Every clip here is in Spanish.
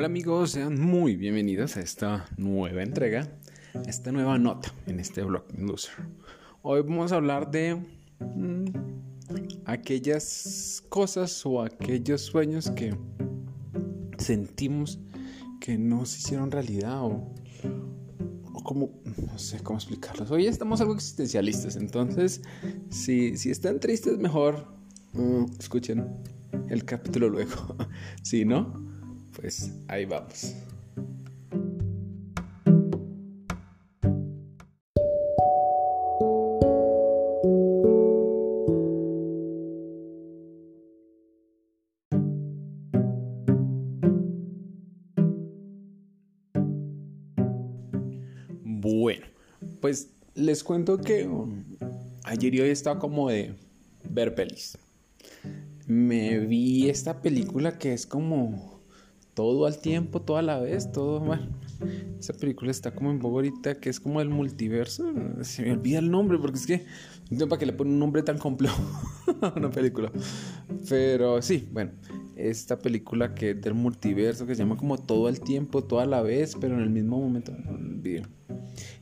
Hola amigos, sean muy bienvenidos a esta nueva entrega, esta nueva nota en este blog Loser. Hoy vamos a hablar de mm, aquellas cosas o aquellos sueños que sentimos que no se hicieron realidad o, o como, no sé cómo explicarlos. Hoy estamos algo existencialistas, entonces si, si están tristes mejor mm, escuchen el capítulo luego. si no, pues ahí vamos. Bueno, pues les cuento que ayer y hoy estaba como de ver pelis. Me vi esta película que es como todo al tiempo, toda la vez, todo mal. Esa película está como en Bogotá, que es como el multiverso. Se me olvida el nombre porque es que no tengo para que le ponen un nombre tan complejo a una película. Pero sí, bueno, esta película que es del multiverso que se llama como todo al tiempo, toda la vez, pero en el mismo momento.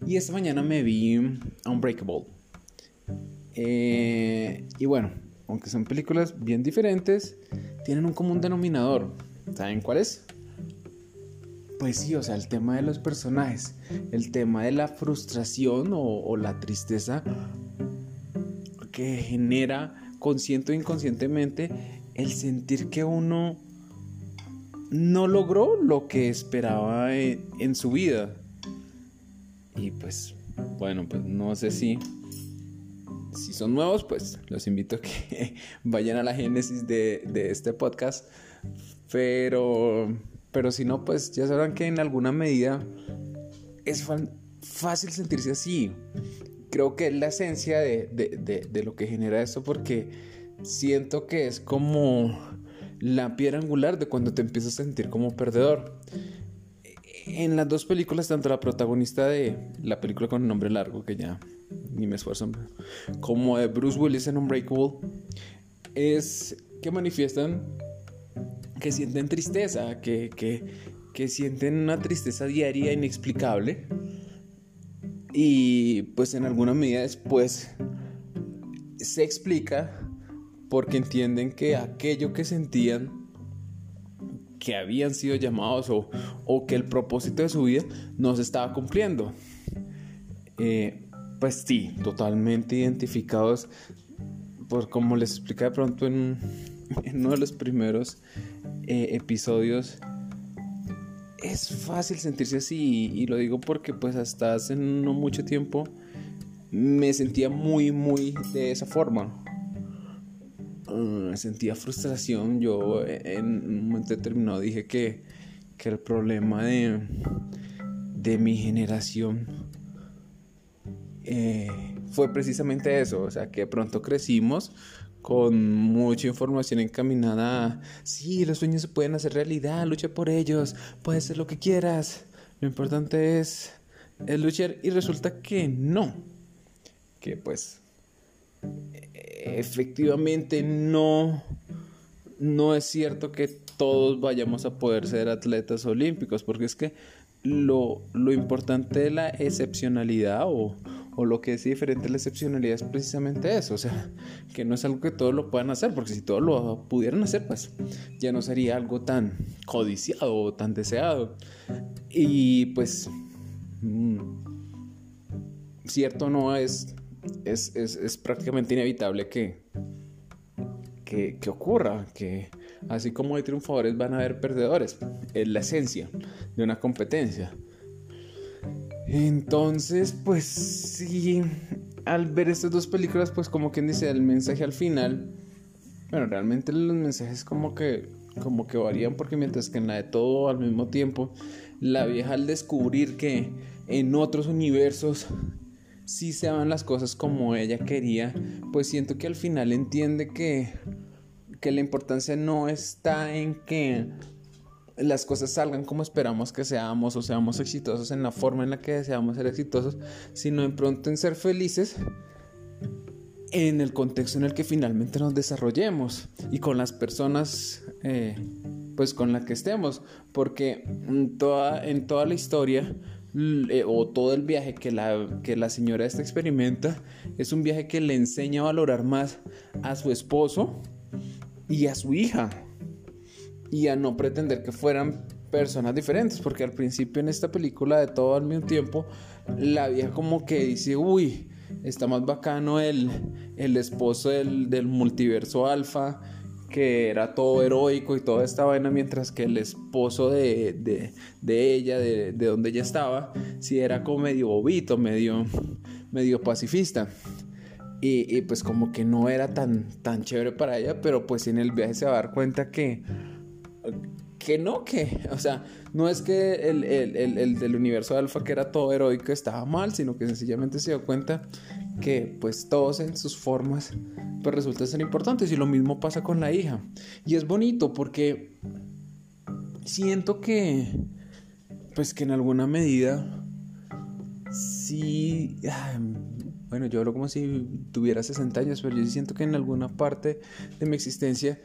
Y esta mañana me vi Unbreakable. Eh, y bueno, aunque son películas bien diferentes, tienen un común denominador ¿Saben cuál es? Pues sí, o sea, el tema de los personajes, el tema de la frustración o, la tristeza que genera consciente o inconscientemente el sentir que uno no logró lo que esperaba en, en, su vida. Y pues, bueno, pues no sé si, si son nuevos, pues los invito a que vayan a la génesis de, de este podcast pero, pero si no, pues ya sabrán que en alguna medida es fácil sentirse así. Creo que es la esencia de, de, de, lo que genera esto porque siento que es como la piedra angular de cuando te empiezas a sentir como perdedor. En las dos películas, tanto la protagonista de la película con nombre largo, que ya ni me esfuerzo, como de Bruce Willis en Unbreakable, es que manifiestan que sienten tristeza, que, que, sienten una tristeza diaria inexplicable. Y pues en alguna medida después se explica porque entienden que aquello que sentían que habían sido llamados o, o que el propósito de su vida no se estaba cumpliendo. Eh, pues sí, totalmente identificados por como les expliqué de pronto en, uno de los primeros eh, episodios, es fácil sentirse así y, lo digo porque pues hasta hace no mucho tiempo me sentía muy muy de esa forma. Uh, sentía frustración, yo en un momento determinado dije que, que el problema de, de mi generación eh, fue precisamente eso, o sea que pronto crecimos con mucha información encaminada sí, los sueños se pueden hacer realidad, lucha por ellos, puedes hacer lo que quieras, lo importante es, luchar y resulta que no, que pues efectivamente no, no es cierto que todos vayamos a poder ser atletas olímpicos, porque es que lo, lo importante de la excepcionalidad o, o lo que es diferente la excepcionalidad es precisamente eso, o sea, que no es algo que todos lo puedan hacer, porque si todos lo pudieran hacer, pues ya no sería algo tan codiciado o tan deseado. Y pues, mm, cierto no es, es, es, es prácticamente inevitable que, que, que ocurra, que así como hay triunfadores van a haber perdedores, es la esencia de una competencia. Entonces, pues sí, al ver estas dos películas, pues como quien dice, el mensaje al final, bueno, realmente los mensajes como que, como que varían porque mientras que en la de todo al mismo tiempo, la vieja al descubrir que en otros universos sí se van las cosas como ella quería, pues siento que al final entiende que, que la importancia no está en que las cosas salgan como esperamos que seamos o seamos exitosos en la forma en la que deseamos ser exitosos, sino en pronto en ser felices en el contexto en el que finalmente nos desarrollemos y con las personas eh, pues con la que estemos, porque en toda, en toda la historia eh, o todo el viaje que la, que la señora esta experimenta es un viaje que le enseña a valorar más a su esposo y a su hija y a no pretender que fueran personas diferentes, porque al principio en esta película de todo al mismo tiempo, la vieja como que dice, uy, está más bacano el, el esposo del, del multiverso alfa, que era todo heroico y toda esta vaina, mientras que el esposo de, de, de ella, de, de, donde ella estaba, sí era como medio bobito, medio, medio pacifista. Y, y, pues como que no era tan, tan chévere para ella, pero pues en el viaje se va a dar cuenta que que no, que, o sea, no es que el, el, el, del universo alfa que era todo heroico estaba mal, sino que sencillamente se dio cuenta que pues todos en sus formas pues resulta ser importantes y lo mismo pasa con la hija. Y es bonito porque siento que pues que en alguna medida sí bueno, yo hablo como si tuviera 60 años, pero yo siento que en alguna parte de mi existencia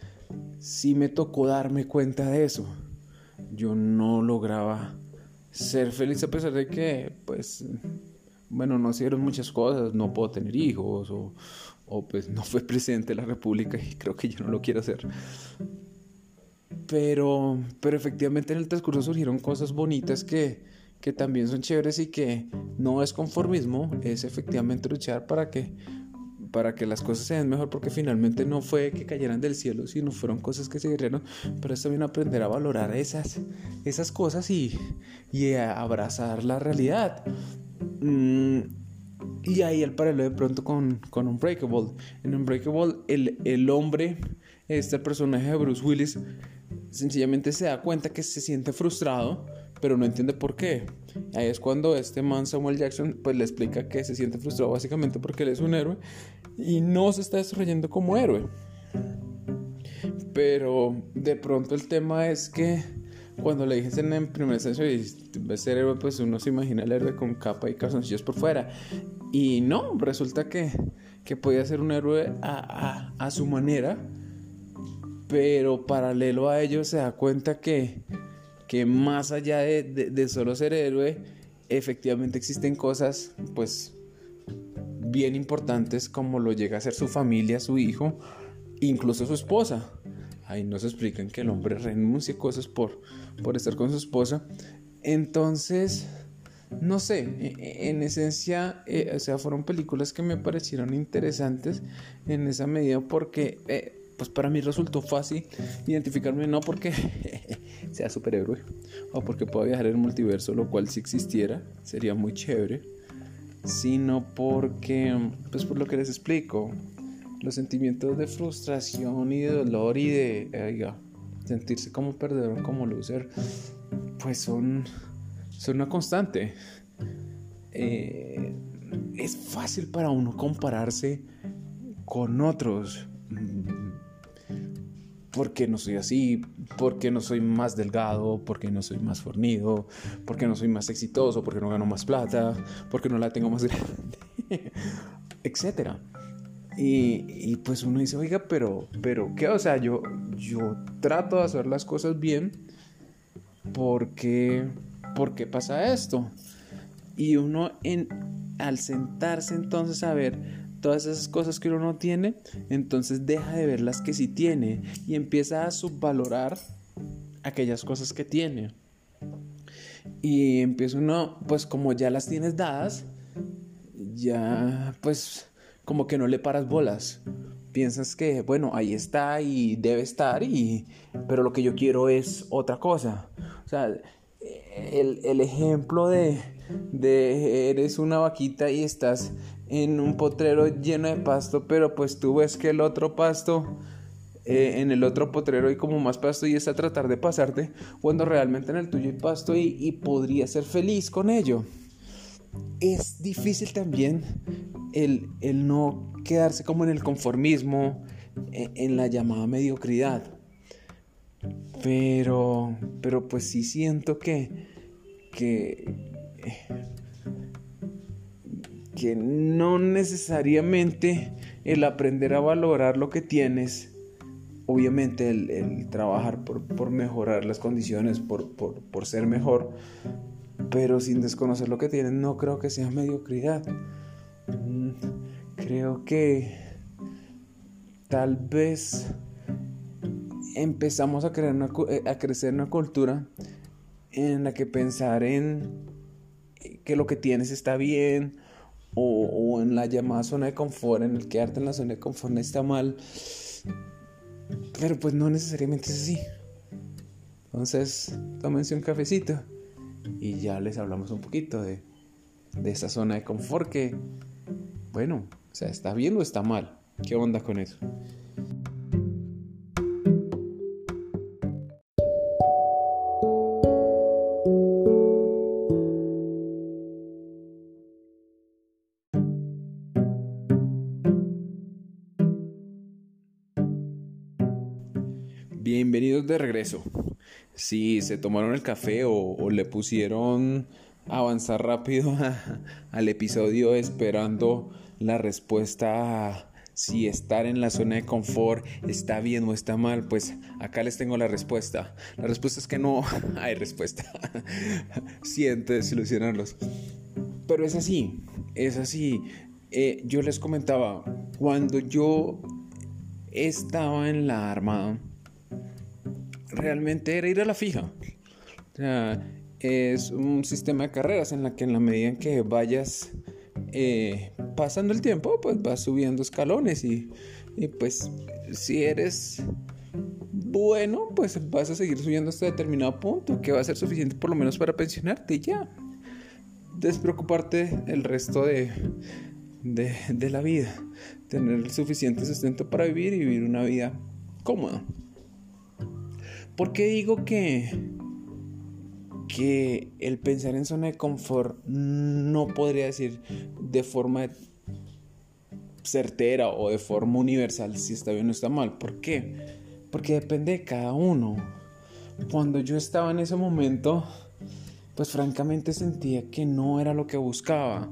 sí me tocó darme cuenta de eso. Yo no lograba ser feliz a pesar de que, pues, bueno, no hicieron muchas cosas, no puedo tener hijos o, o pues no fue presidente de la República y creo que yo no lo quiero hacer. Pero, pero efectivamente en el transcurso surgieron cosas bonitas que, que también son chéveres y que no es conformismo, es efectivamente luchar para que para que las cosas sean mejor, porque finalmente no fue que cayeran del cielo, sino fueron cosas que se dieron, pero es también aprender a valorar esas, esas cosas y, y a abrazar la realidad. Mm, y ahí el paralelo de pronto con, con Unbreakable. En Unbreakable, el, el hombre, este personaje de Bruce Willis, sencillamente se da cuenta que se siente frustrado pero no entiende por qué. Ahí es cuando este man Samuel Jackson pues le explica que se siente frustrado básicamente porque él es un héroe y no se está desarrollando como héroe. Pero de pronto el tema es que cuando le dicen en primera instancia de ser héroe, pues uno se imagina el héroe con capa y calzoncillos por fuera. Y no, resulta que, que podía ser un héroe a, a, a su manera, pero paralelo a ello se da cuenta que que más allá de, solo ser héroe, efectivamente existen cosas, pues, bien importantes como lo llega a ser su familia, su hijo, incluso su esposa. Ahí nos explican que el hombre renuncia cosas por, por estar con su esposa. Entonces, no sé, e, e, en esencia, eh, o sea, fueron películas que me parecieron interesantes en esa medida porque eh, pues para mí resultó fácil identificarme no porque sea superhéroe o porque pueda viajar en el multiverso, lo cual si existiera sería muy chévere, sino porque, pues por lo que les explico, los sentimientos de frustración y de dolor y de sentirse como perdedor, como loser, pues son, son una constante. Eh, es fácil para uno compararse con otros porque no soy así, porque no soy más delgado, porque no soy más fornido, porque no soy más exitoso, porque no gano más plata, porque no la tengo más grande, etc. Y, pues uno dice, oiga, pero, pero, ¿qué? O sea, yo, yo trato de hacer las cosas bien, porque, ¿por qué pasa esto? Y uno en, al sentarse entonces a ver, todas esas cosas que uno no tiene, entonces deja de ver las que sí tiene y empieza a subvalorar aquellas cosas que tiene. Y empieza uno, pues como ya las tienes dadas, ya pues como que no le paras bolas. Piensas que, bueno, ahí está y debe estar, y, pero lo que yo quiero es otra cosa. O sea, el, el ejemplo de, de eres una vaquita y estás en un potrero lleno de pasto, pero pues tú ves que el otro pasto, eh, en el otro potrero hay como más pasto y es a tratar de pasarte, cuando realmente en el tuyo hay pasto y, podría ser feliz con ello. Es difícil también el, el no quedarse como en el conformismo, en, en la llamada mediocridad. Pero, pero pues sí siento que, que que no necesariamente el aprender a valorar lo que tienes obviamente el, trabajar por, mejorar las condiciones, por, por, ser mejor, pero sin desconocer lo que tienen, no creo que sea mediocridad. Mm, creo que tal vez empezamos a, crear eh, a crecer una cultura en la que pensar en que lo que tienes está bien o, en la llamada zona de confort, en el quedarte en la zona de confort está mal. Pero pues no necesariamente es así. Entonces, tómense un cafecito y ya les hablamos un poquito de, de esa zona de confort que, bueno, o sea, ¿está bien o está mal? ¿Qué onda con eso? Bienvenidos de regreso. Si se tomaron el café o, le pusieron avanzar rápido al episodio esperando la respuesta a si estar en la zona de confort está bien o está mal, pues acá les tengo la respuesta. La respuesta es que no hay respuesta. Siento desilusionarlos. Pero es así, es así. Eh, yo les comentaba, cuando yo estaba en la armada, realmente era ir a la fija. O sea, es un sistema de carreras en la que en la medida en que vayas eh, pasando el tiempo, pues vas subiendo escalones y, pues si eres bueno, pues vas a seguir subiendo hasta determinado punto que va a ser suficiente por lo menos para pensionarte y ya. Despreocuparte el resto de, de, de la vida. Tener el suficiente sustento para vivir y vivir una vida cómoda. ¿Por qué digo que, que el pensar en zona de confort no podría decir de forma certera o de forma universal si está bien o está mal? ¿Por qué? Porque depende de cada uno. Cuando yo estaba en ese momento, pues francamente sentía que no era lo que buscaba.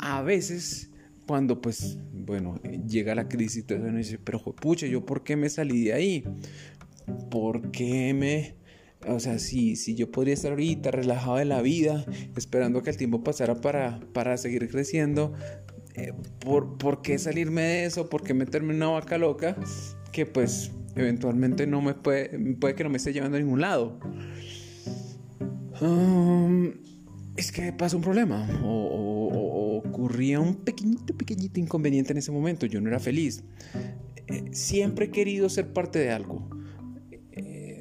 A veces, cuando pues, bueno, llega la crisis todo eso, dice, pero pucha, ¿yo por qué me salí de ahí? ¿Por qué me... O sea, si, si yo podría estar ahorita relajado de la vida, esperando que el tiempo pasara para, para seguir creciendo, eh, ¿por, ¿por, qué salirme de eso? ¿Por qué meterme en una vaca loca? Que pues eventualmente no me puede, puede que no me esté llevando a ningún lado. Um, es que pasa un problema o, ocurría un pequeñito, pequeñito inconveniente en ese momento. Yo no era feliz. Eh, siempre he querido ser parte de algo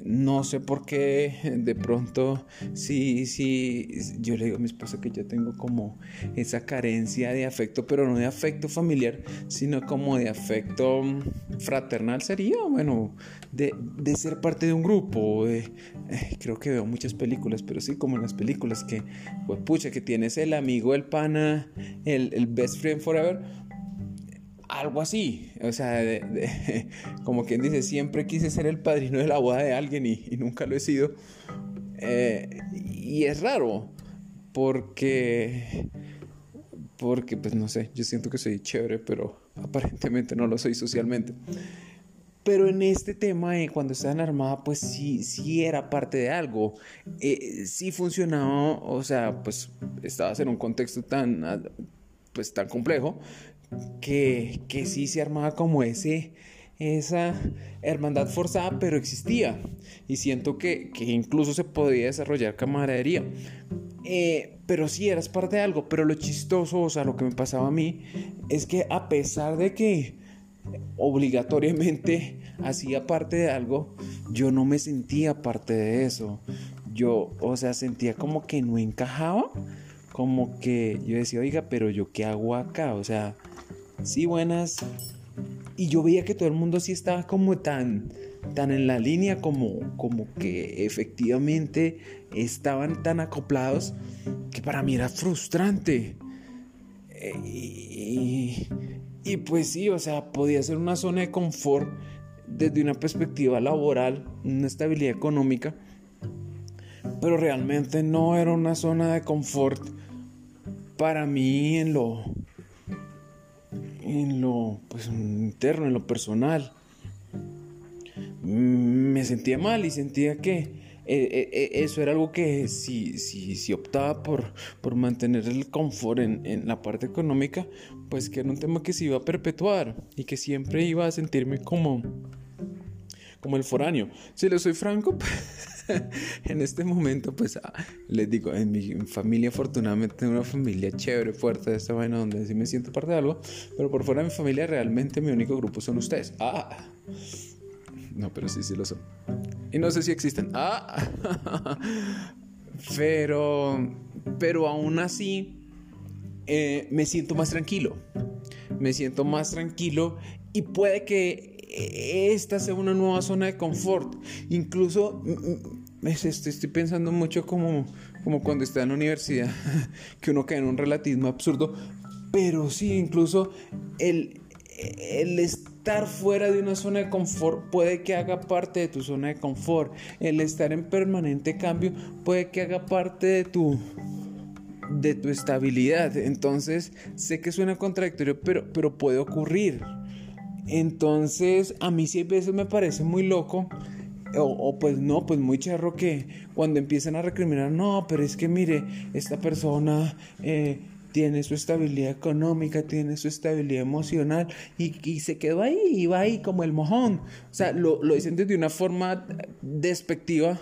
no sé por qué de pronto sí, sí, yo le digo a mi esposa que yo tengo como esa carencia de afecto, pero no de afecto familiar, sino como de afecto fraternal sería, bueno, de, ser parte de un grupo. Eh, creo que veo muchas películas, pero sí como en las películas que, pues pucha, que tienes el amigo, el pana, el, el best friend forever algo así. O sea, como quien dice, siempre quise ser el padrino de la boda de alguien y, nunca lo he sido. Eh, y es raro, porque, porque, pues no sé, yo siento que soy chévere, pero aparentemente no lo soy socialmente. Pero en este tema, eh, cuando estaba en Armada, pues sí, sí era parte de algo. Eh, sí funcionaba, o sea, pues estabas en un contexto tan, pues, tan complejo que, que sí se armaba como ese, esa hermandad forzada, pero existía. Y siento que, que incluso se podía desarrollar camaradería. Eh, pero sí eras parte de algo. Pero lo chistoso, o sea, lo que me pasaba a mí, es que a pesar de que obligatoriamente hacía parte de algo, yo no me sentía parte de eso. Yo, o sea, sentía como que no encajaba. Como que yo decía, oiga, pero yo qué hago acá? O sea, sí, buenas. Y yo veía que todo el mundo sí estaba como tan, tan en la línea, como, como que efectivamente estaban tan acoplados, que para mí era frustrante. Eh, y, y pues sí, o sea, podía ser una zona de confort desde una perspectiva laboral, una estabilidad económica, pero realmente no era una zona de confort para mí en lo en lo pues, interno, en lo personal. me sentía mal y sentía que eh, eh, eh, eso era algo que si, si, si optaba por, por mantener el confort en, en, la parte económica, pues que era un tema que se iba a perpetuar y que siempre iba a sentirme como, como el foráneo. Si le soy franco, en este momento, pues ah, les digo, en mi familia afortunadamente tengo una familia chévere, fuerte de esta vaina donde sí me siento parte de algo, pero por fuera de mi familia realmente mi único grupo son ustedes. Ah, no, pero sí, sí lo son. Y no sé si existen. Ah, pero, pero aún así eh, me siento más tranquilo. Me siento más tranquilo y puede que esta sea una nueva zona de confort. Incluso mm, estoy pensando mucho como, como cuando está en la universidad, que uno cae en un relativismo absurdo, pero sí, incluso el, el estar fuera de una zona de confort puede que haga parte de tu zona de confort. El estar en permanente cambio puede que haga parte de tu de tu estabilidad. Entonces, sé que suena contradictorio, pero, pero puede ocurrir. Entonces, a mí sí a veces me parece muy loco. O, pues no, pues muy charro que cuando empiezan a recriminar, no, pero es que mire, esta persona eh, tiene su estabilidad económica, tiene su estabilidad emocional y, se quedó ahí y va ahí como el mojón. O sea, lo, lo dicen de una forma despectiva,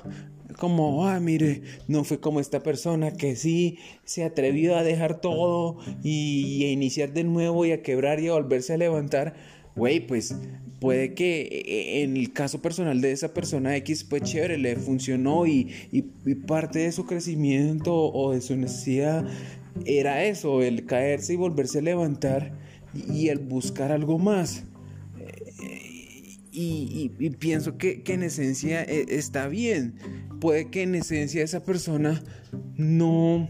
como, ah, mire, no fue como esta persona que sí se atrevió a dejar todo y, y a iniciar de nuevo y a quebrar y a volverse a levantar güey, pues puede que eh, en el caso personal de esa persona X, pues chévere, le funcionó y, parte de su crecimiento o de su necesidad era eso, el caerse y volverse a levantar y, el buscar algo más. Y, pienso que, que, en esencia eh, está bien. Puede que en esencia esa persona no,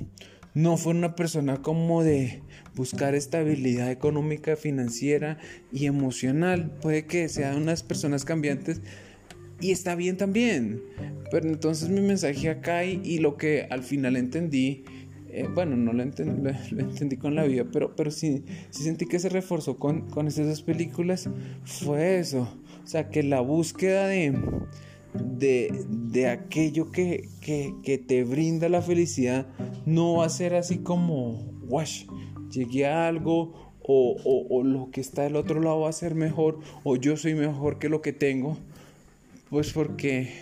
no fue una persona como de buscar estabilidad económica, financiera y emocional. Puede que sean unas personas cambiantes y está bien también. Pero entonces mi mensaje acá y, lo que al final entendí, eh, bueno, no lo, entendí con la vida, pero, pero sí, sí sentí que se reforzó con, con esas dos películas, fue eso. O sea, que la búsqueda de, de, aquello que, que, te brinda la felicidad no va a ser así como, wash, llegué a algo o, o, lo que está del otro lado va a ser mejor o yo soy mejor que lo que tengo. Pues porque,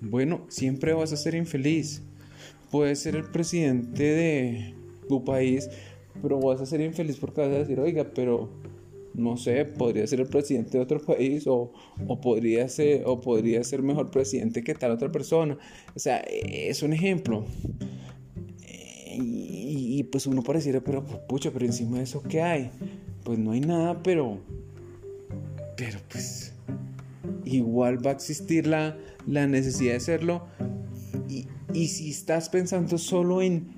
bueno, siempre vas a ser infeliz. Puedes ser el presidente de tu país, pero vas a ser infeliz porque vas a decir, oiga, pero no sé, podría ser el presidente de otro país o, o, podría ser, o podría ser mejor presidente que tal otra persona. O sea, es un ejemplo. Y, pues uno pareciera, pero pucha, pero encima de eso, ¿qué hay? Pues no hay nada, pero. Pero pues. Igual va a existir la, la necesidad de hacerlo. Y, y si estás pensando solo en,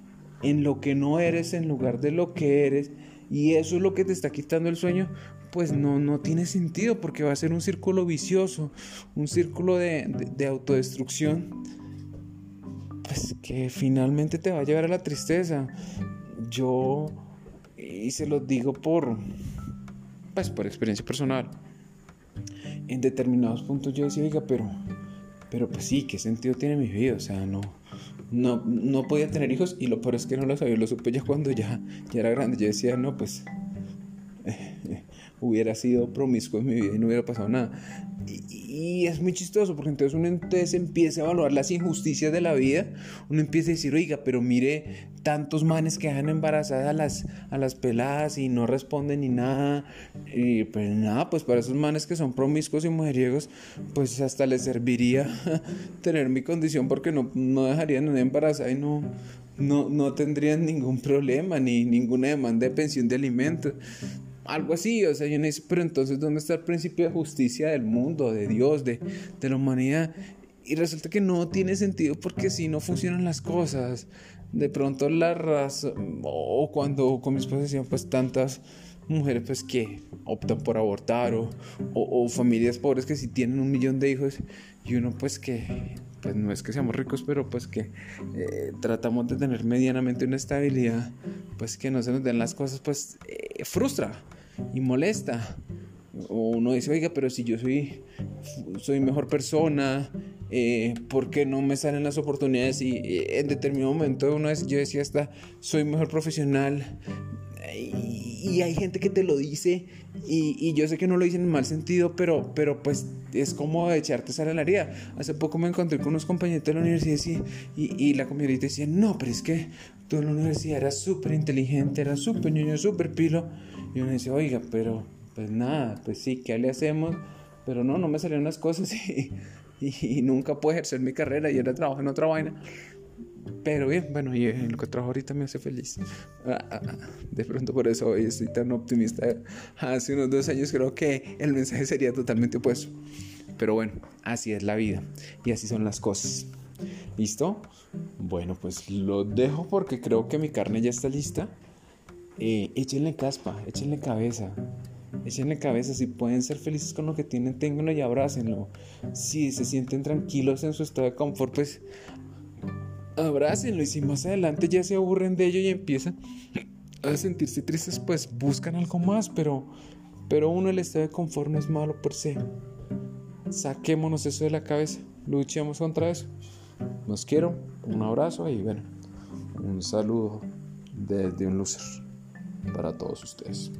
en lo que no eres en lugar de lo que eres, y eso es lo que te está quitando el sueño, pues no, no tiene sentido porque va a ser un círculo vicioso, un círculo de, de autodestrucción pues que finalmente te va a llevar a la tristeza. Yo, y se lo digo por, pues por experiencia personal, en determinados puntos yo decía, pero, pero pues sí, ¿qué sentido tiene mi vida? O sea, no, no, no podía tener hijos y lo peor es que no lo sabía, lo supe ya cuando ya, ya era grande. Yo decía, no, pues hubiera sido promiscuo en mi vida y no hubiera pasado nada. Y, es muy chistoso porque entonces uno entonces empieza a evaluar las injusticias de la vida, uno empieza a decir, oiga, pero mire tantos manes que dejan embarazadas a las, a las peladas y no responden ni nada. Y pues nada, pues para esos manes que son promiscuos y mujeriegos, pues hasta les serviría tener mi condición porque no, no dejarían una embarazada y no, no, no tendrían ningún problema ni ninguna demanda de pensión de alimentos algo así, o sea, yo no pero entonces, ¿dónde está el principio de justicia del mundo, de Dios, de, de la humanidad? Y resulta que no tiene sentido porque si no funcionan las cosas, de pronto la razón, o cuando con mi esposa decían, pues tantas mujeres pues que optan por abortar o, o, familias pobres que si tienen un millón de hijos y uno pues que pues no es que seamos ricos pero pues que eh, tratamos de tener medianamente una estabilidad pues que no se nos den las cosas pues eh, frustra y molesta. O uno dice, oiga, pero si yo soy, soy mejor persona, eh, ¿por qué no me salen las oportunidades? Y eh, en determinado momento una vez yo decía hasta, soy mejor profesional. Y, hay gente que te lo dice y, yo sé que no lo dicen en mal sentido, pero, pero pues es como echarte sal a la herida. Hace poco me encontré con unos compañeros de la universidad y, y, la compañerita decía, no, pero es que tú en la universidad eras súper inteligente, eras súper niño, súper pilo. Y uno dice, oiga, pero pues nada, pues sí, ¿qué le hacemos? Pero no, no me salieron las cosas y, y, nunca pude ejercer mi carrera y ahora trabajo en otra vaina. Pero bien, bueno, y en lo que trabajo ahorita me hace feliz. Ah, ah, ah, de pronto por eso hoy estoy tan optimista. Hace unos dos años creo que el mensaje sería totalmente opuesto. Pero bueno, así es la vida y así son las cosas. ¿Listo? Bueno, pues lo dejo porque creo que mi carne ya está lista. Eh, échenle caspa, échenle cabeza. Échenle cabeza, si pueden ser felices con lo que tienen, ténganlo y abrácenlo. Si se sienten tranquilos en su estado de confort, pues abrácenlo. Y si más adelante ya se aburren de ello y empiezan a sentirse tristes, pues buscan algo más. Pero, pero uno el estado de confort es malo por sí. Saquémonos eso de la cabeza, luchemos contra eso. Los quiero, un abrazo y bueno, un saludo desde un loser para todos ustedes.